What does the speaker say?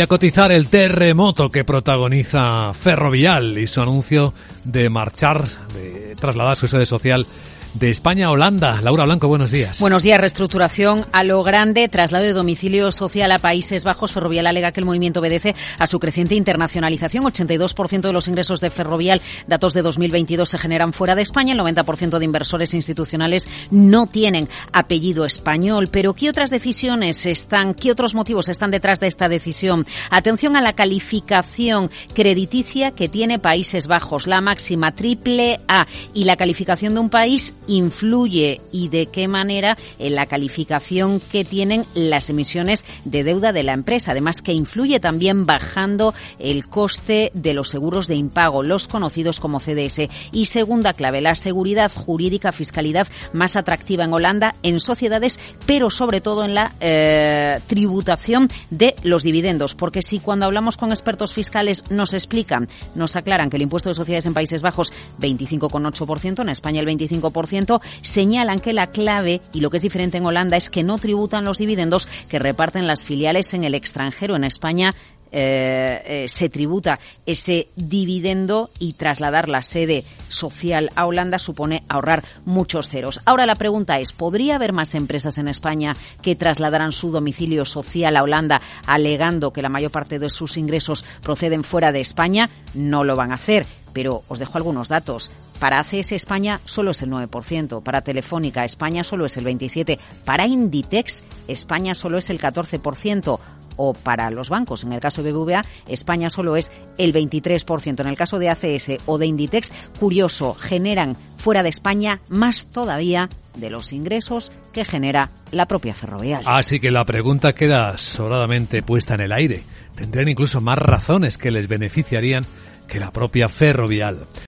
A cotizar el terremoto que protagoniza Ferrovial y su anuncio de marchar, de trasladar su sede social de España a Holanda. Laura Blanco, buenos días. Buenos días. Reestructuración a lo grande, traslado de domicilio social a Países Bajos. Ferrovial alega que el movimiento obedece a su creciente internacionalización. 82% de los ingresos de Ferrovial, datos de 2022, se generan fuera de España. El 90% de inversores institucionales no tienen apellido español. Pero ¿qué otras decisiones están, qué otros motivos están detrás de esta decisión? Atención a la calificación crediticia que tiene Países Bajos, la máxima triple A y la calificación de un país influye y de qué manera en la calificación que tienen las emisiones de deuda de la empresa. Además que influye también bajando el coste de los seguros de impago, los conocidos como CDS. Y segunda clave, la seguridad jurídica, fiscalidad más atractiva en Holanda en sociedades, pero sobre todo en la eh, tributación de los dividendos. Porque si cuando hablamos con expertos fiscales nos explican, nos aclaran que el impuesto de sociedades en Países Bajos 25,8%, en España el 25%, señalan que la clave y lo que es diferente en Holanda es que no tributan los dividendos que reparten las filiales en el extranjero. En España eh, eh, se tributa ese dividendo y trasladar la sede social a Holanda supone ahorrar muchos ceros. Ahora la pregunta es, ¿podría haber más empresas en España que trasladaran su domicilio social a Holanda alegando que la mayor parte de sus ingresos proceden fuera de España? No lo van a hacer pero os dejo algunos datos. Para ACS España solo es el 9%, para Telefónica España solo es el 27%, para Inditex España solo es el 14% o para los bancos. En el caso de BBVA, España solo es el 23%. En el caso de ACS o de Inditex, curioso, generan fuera de España más todavía de los ingresos que genera la propia ferroviaria. Así que la pregunta queda sobradamente puesta en el aire. Tendrían incluso más razones que les beneficiarían que la propia ferrovial.